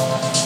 Bye.